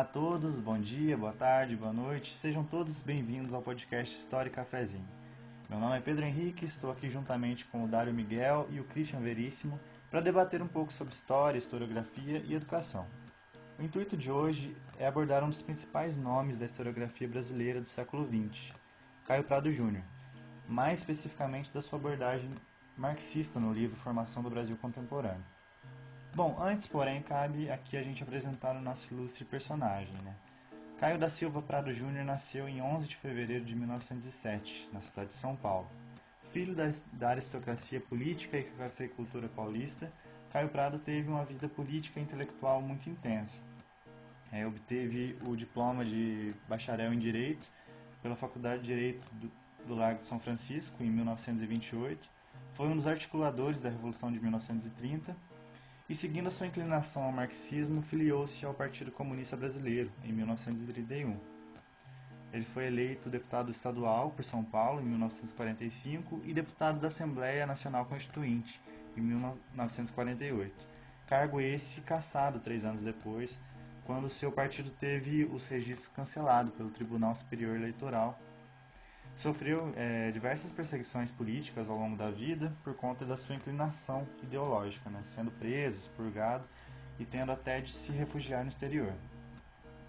Olá a todos, bom dia, boa tarde, boa noite, sejam todos bem-vindos ao podcast História Cafezinho. Meu nome é Pedro Henrique, estou aqui juntamente com o Dário Miguel e o Christian Veríssimo para debater um pouco sobre história, historiografia e educação. O intuito de hoje é abordar um dos principais nomes da historiografia brasileira do século XX, Caio Prado Júnior, mais especificamente da sua abordagem marxista no livro Formação do Brasil Contemporâneo. Bom, antes, porém, cabe aqui a gente apresentar o nosso ilustre personagem, né? Caio da Silva Prado Júnior nasceu em 11 de fevereiro de 1907, na cidade de São Paulo. Filho da, da aristocracia política e cafeicultura paulista, Caio Prado teve uma vida política e intelectual muito intensa. É, obteve o diploma de bacharel em Direito pela Faculdade de Direito do, do Largo de São Francisco, em 1928. Foi um dos articuladores da Revolução de 1930 e, seguindo sua inclinação ao marxismo, filiou-se ao Partido Comunista Brasileiro em 1931. Ele foi eleito deputado estadual por São Paulo em 1945 e deputado da Assembleia Nacional Constituinte em 1948. Cargo esse cassado três anos depois, quando seu partido teve os registros cancelados pelo Tribunal Superior Eleitoral Sofreu é, diversas perseguições políticas ao longo da vida por conta da sua inclinação ideológica, né, sendo preso, expurgado e tendo até de se refugiar no exterior.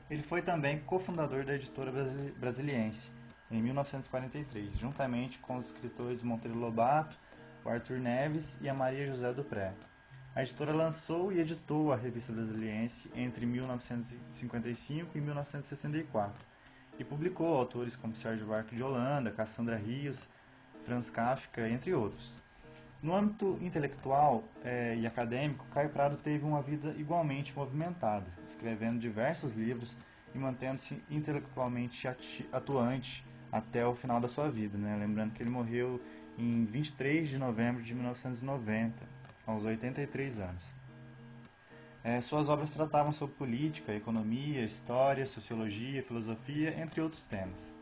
Ele foi também cofundador da editora Brasiliense, em 1943, juntamente com os escritores Monteiro Lobato, o Arthur Neves e a Maria José Dupré. A editora lançou e editou a revista Brasiliense entre 1955 e 1964 e publicou autores como Sérgio Buarque de Holanda, Cassandra Rios, Franz Kafka, entre outros. No âmbito intelectual é, e acadêmico, Caio Prado teve uma vida igualmente movimentada, escrevendo diversos livros e mantendo-se intelectualmente atuante até o final da sua vida. Né? Lembrando que ele morreu em 23 de novembro de 1990, aos 83 anos. É, suas obras tratavam sobre política, economia, história, sociologia, filosofia, entre outros temas.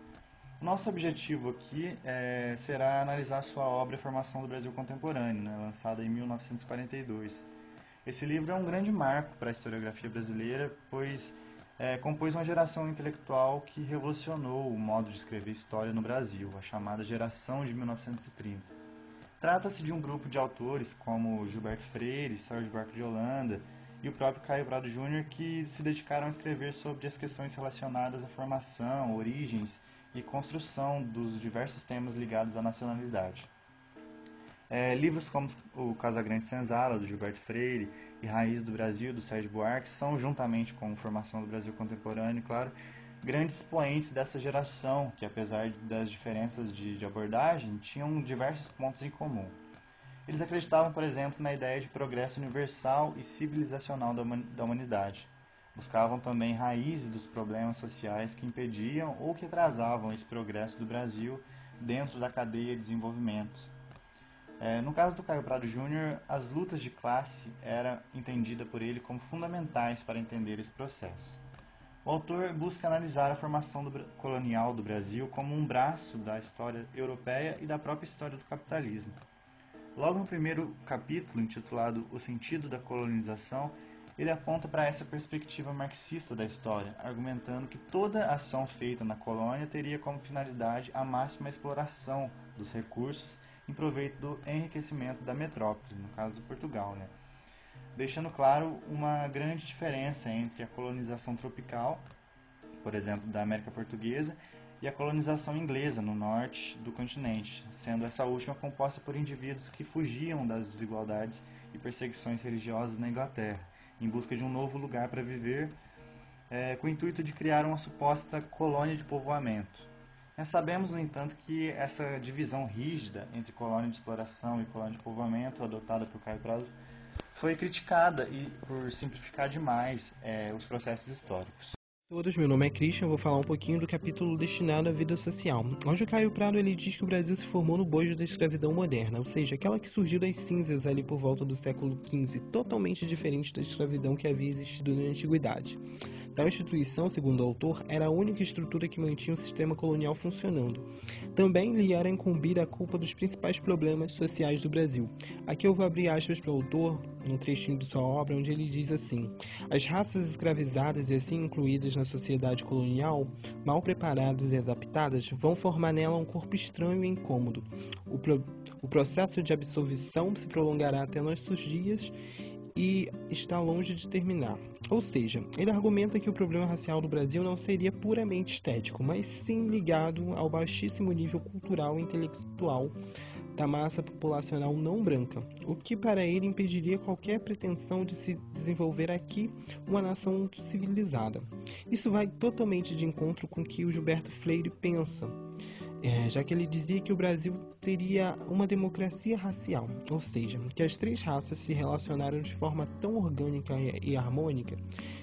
Nosso objetivo aqui é, será analisar sua obra Formação do Brasil Contemporâneo, né, lançada em 1942. Esse livro é um grande marco para a historiografia brasileira, pois é, compôs uma geração intelectual que revolucionou o modo de escrever história no Brasil, a chamada geração de 1930. Trata-se de um grupo de autores como Gilberto Freire, Sérgio Buarque de Holanda, e o próprio Caio Brado Júnior, que se dedicaram a escrever sobre as questões relacionadas à formação, origens e construção dos diversos temas ligados à nacionalidade. É, livros como o Casagrande Senzala, do Gilberto Freire, e Raiz do Brasil, do Sérgio Buarque, são, juntamente com Formação do Brasil Contemporâneo, claro, grandes expoentes dessa geração, que apesar das diferenças de, de abordagem, tinham diversos pontos em comum. Eles acreditavam, por exemplo, na ideia de progresso universal e civilizacional da humanidade. Buscavam também raízes dos problemas sociais que impediam ou que atrasavam esse progresso do Brasil dentro da cadeia de desenvolvimento. É, no caso do Caio Prado Júnior, as lutas de classe eram entendidas por ele como fundamentais para entender esse processo. O autor busca analisar a formação do, colonial do Brasil como um braço da história europeia e da própria história do capitalismo. Logo no primeiro capítulo, intitulado O Sentido da Colonização, ele aponta para essa perspectiva marxista da história, argumentando que toda ação feita na colônia teria como finalidade a máxima exploração dos recursos em proveito do enriquecimento da metrópole, no caso de Portugal, né? deixando claro uma grande diferença entre a colonização tropical, por exemplo, da América Portuguesa, e a colonização inglesa no norte do continente, sendo essa última composta por indivíduos que fugiam das desigualdades e perseguições religiosas na Inglaterra, em busca de um novo lugar para viver, é, com o intuito de criar uma suposta colônia de povoamento. Nós sabemos, no entanto, que essa divisão rígida entre colônia de exploração e colônia de povoamento, adotada por Caio Prado, foi criticada e por simplificar demais é, os processos históricos todos, meu nome é Christian, vou falar um pouquinho do capítulo destinado à vida social. Onde o Caio Prado ele diz que o Brasil se formou no bojo da escravidão moderna, ou seja, aquela que surgiu das cinzas ali por volta do século XV, totalmente diferente da escravidão que havia existido na antiguidade. Tal instituição, segundo o autor, era a única estrutura que mantinha o sistema colonial funcionando. Também lhe era incumbida a culpa dos principais problemas sociais do Brasil. Aqui eu vou abrir aspas para o autor, um trechinho de sua obra, onde ele diz assim: As raças escravizadas e assim incluídas na sociedade colonial, mal preparadas e adaptadas, vão formar nela um corpo estranho e incômodo. O, pro, o processo de absolvição se prolongará até nossos dias e está longe de terminar. Ou seja, ele argumenta que o problema racial do Brasil não seria puramente estético, mas sim ligado ao baixíssimo nível cultural e intelectual da massa populacional não branca, o que para ele impediria qualquer pretensão de se desenvolver aqui uma nação civilizada. Isso vai totalmente de encontro com o que o Gilberto Freire pensa já que ele dizia que o Brasil teria uma democracia racial, ou seja, que as três raças se relacionaram de forma tão orgânica e harmônica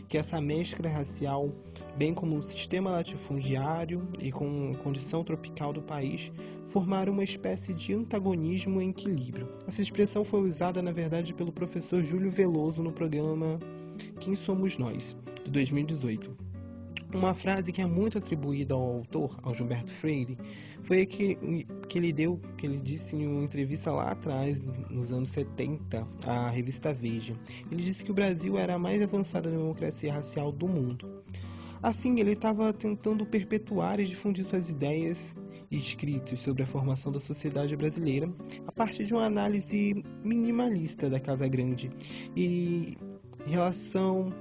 que essa mescla racial, bem como o sistema latifundiário e com a condição tropical do país, formaram uma espécie de antagonismo em equilíbrio. Essa expressão foi usada, na verdade, pelo professor Júlio Veloso no programa Quem Somos Nós, de 2018. Uma frase que é muito atribuída ao autor, ao Gilberto Freire, foi a que, que ele deu, que ele disse em uma entrevista lá atrás, nos anos 70, à revista Veja. Ele disse que o Brasil era a mais avançada democracia racial do mundo. Assim, ele estava tentando perpetuar e difundir suas ideias e escritos sobre a formação da sociedade brasileira a partir de uma análise minimalista da Casa Grande e relação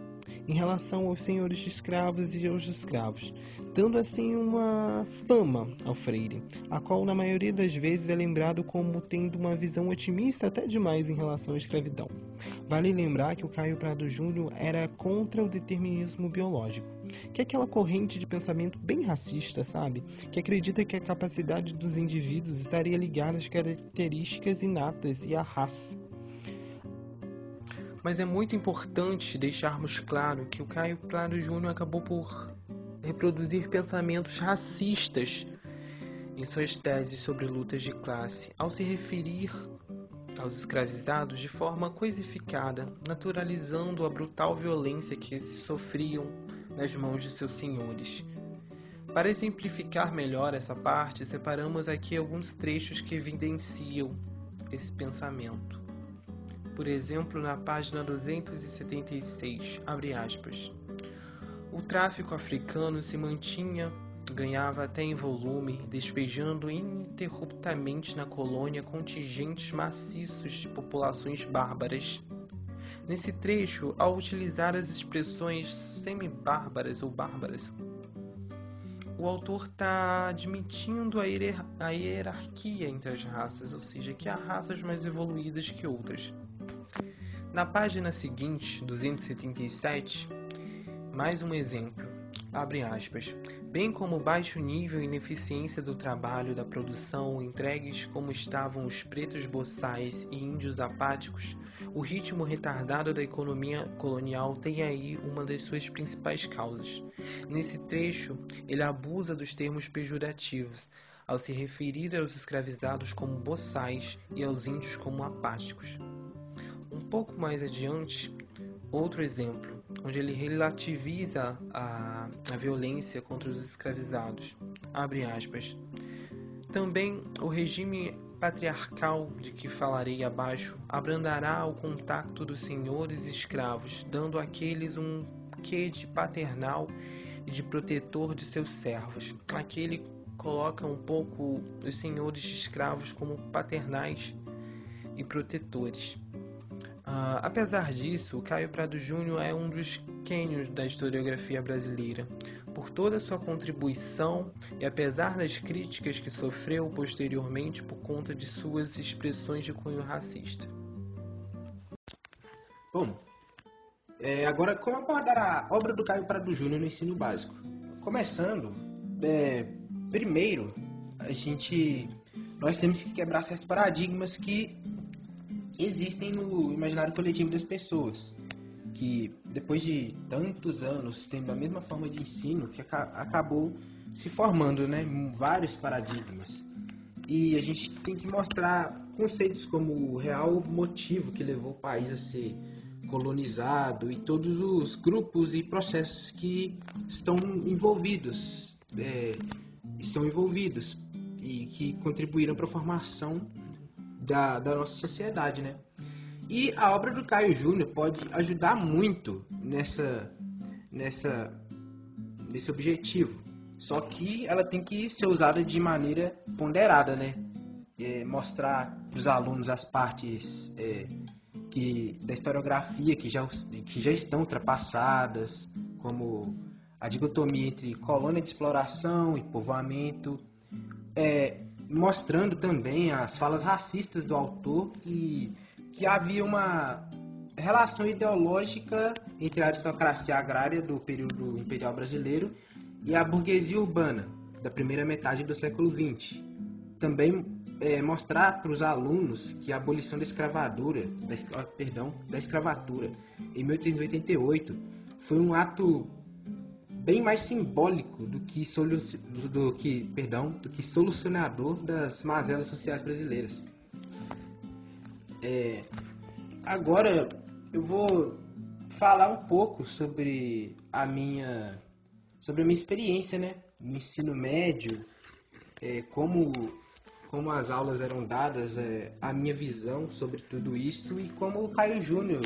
em relação aos senhores de escravos e aos escravos, dando assim uma fama ao Freire, a qual na maioria das vezes é lembrado como tendo uma visão otimista até demais em relação à escravidão. Vale lembrar que o Caio Prado Júnior era contra o determinismo biológico, que é aquela corrente de pensamento bem racista, sabe? Que acredita que a capacidade dos indivíduos estaria ligada às características inatas e à raça mas é muito importante deixarmos claro que o Caio Prado Júnior acabou por reproduzir pensamentos racistas em suas teses sobre lutas de classe, ao se referir aos escravizados de forma coisificada, naturalizando a brutal violência que esses sofriam nas mãos de seus senhores. Para exemplificar melhor essa parte, separamos aqui alguns trechos que evidenciam esse pensamento por exemplo, na página 276, abre aspas. O tráfico africano se mantinha, ganhava até em volume, despejando ininterruptamente na colônia contingentes maciços de populações bárbaras. Nesse trecho, ao utilizar as expressões semi-bárbaras ou bárbaras, o autor está admitindo a, hierarquia entre as raças, ou seja, que há raças mais evoluídas que outras. Na página seguinte, 277, mais um exemplo. Abre aspas. Bem como o baixo nível e ineficiência do trabalho da produção, entregues como estavam os pretos boçais e índios apáticos, o ritmo retardado da economia colonial tem aí uma das suas principais causas. Nesse trecho, ele abusa dos termos pejorativos, ao se referir aos escravizados como boçais e aos índios como apáticos. Um pouco mais adiante, outro exemplo, onde ele relativiza a, a violência contra os escravizados. Abre aspas. Também o regime patriarcal de que falarei abaixo abrandará o contato dos senhores escravos, dando àqueles um quê de paternal e de protetor de seus servos. Aquele coloca um pouco os senhores escravos como paternais e protetores. Uh, apesar disso, Caio Prado Júnior é um dos quênios da historiografia brasileira. Por toda sua contribuição e apesar das críticas que sofreu posteriormente por conta de suas expressões de cunho racista. Bom, é, agora como abordar a obra do Caio Prado Júnior no ensino básico? Começando, é, primeiro, a gente nós temos que quebrar certos paradigmas que existem no imaginário coletivo das pessoas, que depois de tantos anos tendo a mesma forma de ensino, que acabou se formando, né, vários paradigmas. E a gente tem que mostrar conceitos como o real motivo que levou o país a ser colonizado e todos os grupos e processos que estão envolvidos, é, estão envolvidos e que contribuíram para a formação da, da nossa sociedade, né? E a obra do Caio Júnior pode ajudar muito nessa, nessa, desse objetivo. Só que ela tem que ser usada de maneira ponderada, né? É, mostrar para os alunos as partes é, que, da historiografia que já, que já estão ultrapassadas, como a dicotomia entre colônia de exploração e povoamento, é, mostrando também as falas racistas do autor e que havia uma relação ideológica entre a aristocracia agrária do período imperial brasileiro e a burguesia urbana da primeira metade do século XX. Também é, mostrar para os alunos que a abolição da da, perdão, da escravatura em 1888 foi um ato bem mais simbólico do que, solu do, que, perdão, do que solucionador das mazelas sociais brasileiras. É, agora eu vou falar um pouco sobre a minha sobre a minha experiência, né, no ensino médio, é, como como as aulas eram dadas, é, a minha visão sobre tudo isso e como o Caio Júnior,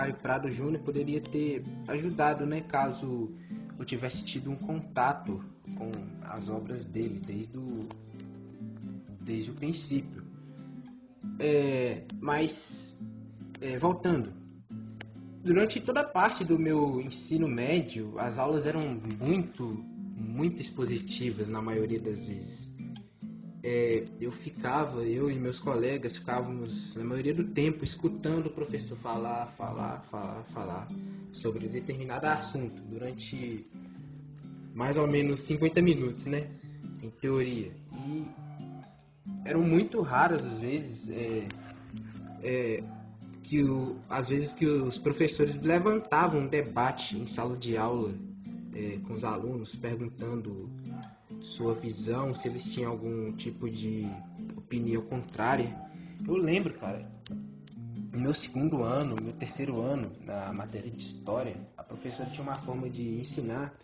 Caio Prado Júnior poderia ter ajudado, né, caso eu tivesse tido um contato com as obras dele desde o, desde o princípio. É, mas, é, voltando, durante toda a parte do meu ensino médio, as aulas eram muito, muito expositivas na maioria das vezes é, eu ficava, eu e meus colegas ficávamos, na maioria do tempo, escutando o professor falar, falar, falar, falar sobre determinado assunto durante mais ou menos 50 minutos, né? Em teoria. E eram muito raras as vezes é, é, que o, às vezes que os professores levantavam um debate em sala de aula é, com os alunos, perguntando sua visão, se eles tinham algum tipo de opinião contrária. Eu lembro, cara, no meu segundo ano, no meu terceiro ano, na matéria de história, a professora tinha uma forma de ensinar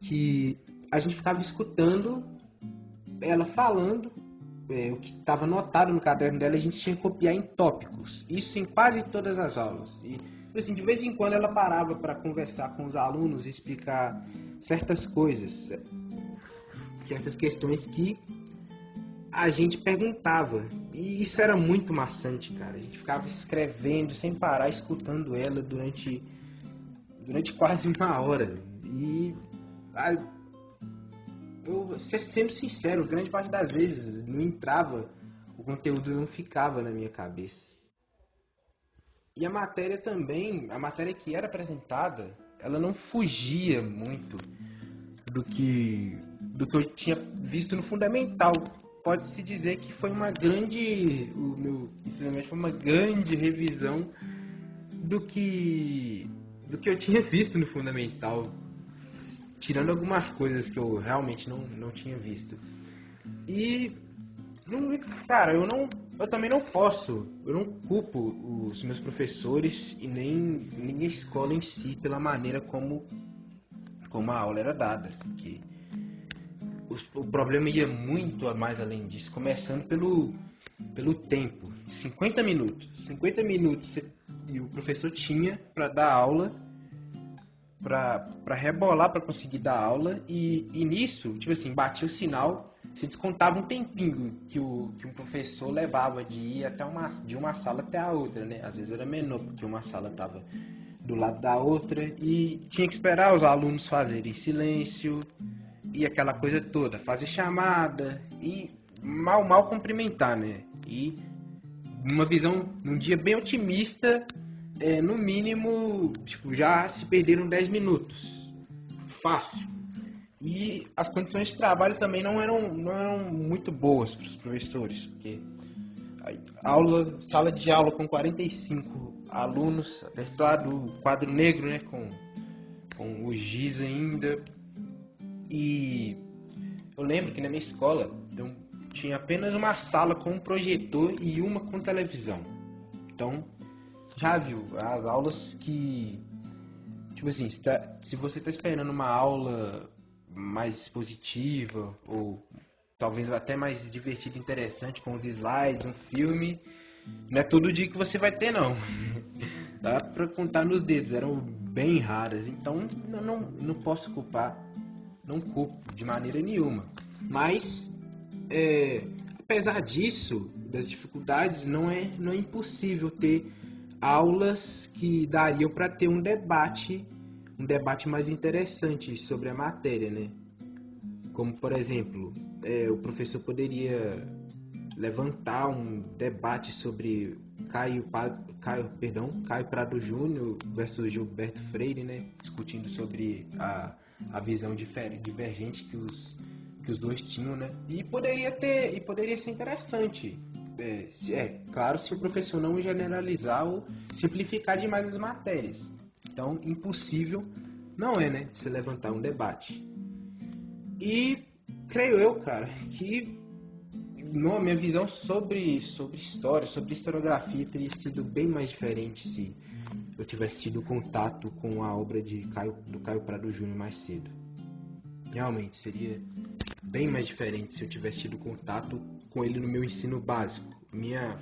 que a gente ficava escutando ela falando é, o que estava anotado no caderno dela, a gente tinha que copiar em tópicos. Isso em quase todas as aulas. E assim, de vez em quando ela parava para conversar com os alunos, explicar certas coisas, certas questões que a gente perguntava. E isso era muito maçante, cara. A gente ficava escrevendo sem parar, escutando ela durante, durante quase uma hora. E eu, sendo sincero, grande parte das vezes não entrava, o conteúdo não ficava na minha cabeça. E a matéria também, a matéria que era apresentada, ela não fugia muito do que do que eu tinha visto no fundamental. Pode-se dizer que foi uma grande o meu ensinamento foi uma grande revisão do que do que eu tinha visto no fundamental, tirando algumas coisas que eu realmente não, não tinha visto. E cara, eu não eu também não posso, eu não culpo os meus professores e nem, nem a escola em si pela maneira como como a aula era dada, que o, problema ia muito mais além disso, começando pelo, pelo tempo. 50 minutos. 50 minutos e o professor tinha para dar aula, para rebolar para conseguir dar aula, e, e nisso, tipo assim, batia o sinal, se descontava um tempinho que o, que um professor levava de ir até uma, de uma sala até a outra, né? Às vezes era menor, porque uma sala estava do lado da outra, e tinha que esperar os alunos fazerem silêncio, e aquela coisa toda, fazer chamada e mal mal cumprimentar, né? E uma visão, num dia bem otimista, é, no mínimo, tipo, já se perderam 10 minutos. Fácil. E as condições de trabalho também não eram, não eram muito boas para os professores, porque aula, sala de aula com 45 alunos, apertado, quadro negro, né, com, com o giz ainda, e eu lembro que na minha escola eu tinha apenas uma sala com um projetor e uma com televisão. Então, já viu as aulas que. Tipo assim, se, tá, se você está esperando uma aula mais expositiva ou talvez até mais divertida, interessante, com os slides, um filme, não é todo dia que você vai ter, não. dá para contar nos dedos, eram bem raras. Então não, não posso culpar, não culpo de maneira nenhuma. Mas é, apesar disso, das dificuldades, não é, não é impossível ter aulas que dariam para ter um debate, um debate mais interessante sobre a matéria, né? Como por exemplo, é, o professor poderia levantar um debate sobre Caio, Caio, perdão, Caio Prado Júnior versus Gilberto Freire, né? Discutindo sobre a, a visão divergente que os, que os dois tinham, né? E poderia ter, e poderia ser interessante. É, é claro, se o professor não generalizar ou simplificar demais as matérias. Então, impossível não é, né? Se levantar um debate. E creio eu, cara, que não, minha visão sobre, sobre história, sobre historiografia teria sido bem mais diferente se eu tivesse tido contato com a obra de Caio, do Caio Prado Júnior mais cedo. Realmente, seria bem mais diferente se eu tivesse tido contato com ele no meu ensino básico. Minha,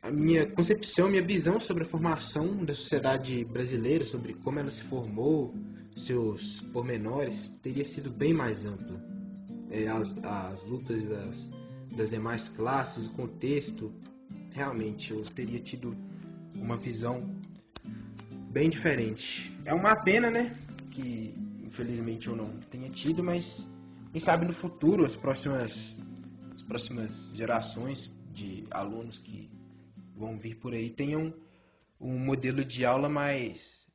a minha concepção, minha visão sobre a formação da sociedade brasileira, sobre como ela se formou, seus pormenores, teria sido bem mais ampla é, as, as lutas das, das demais classes, o contexto, realmente eu teria tido uma visão bem diferente. É uma pena, né? Que infelizmente eu não tenha tido, mas quem sabe no futuro as próximas, as próximas gerações de alunos que vão vir por aí tenham um modelo de aula mais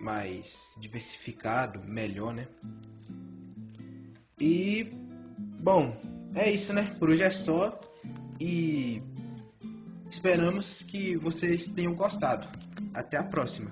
mais diversificado, melhor, né? E, bom, é isso, né? Por hoje é só. E esperamos que vocês tenham gostado. Até a próxima.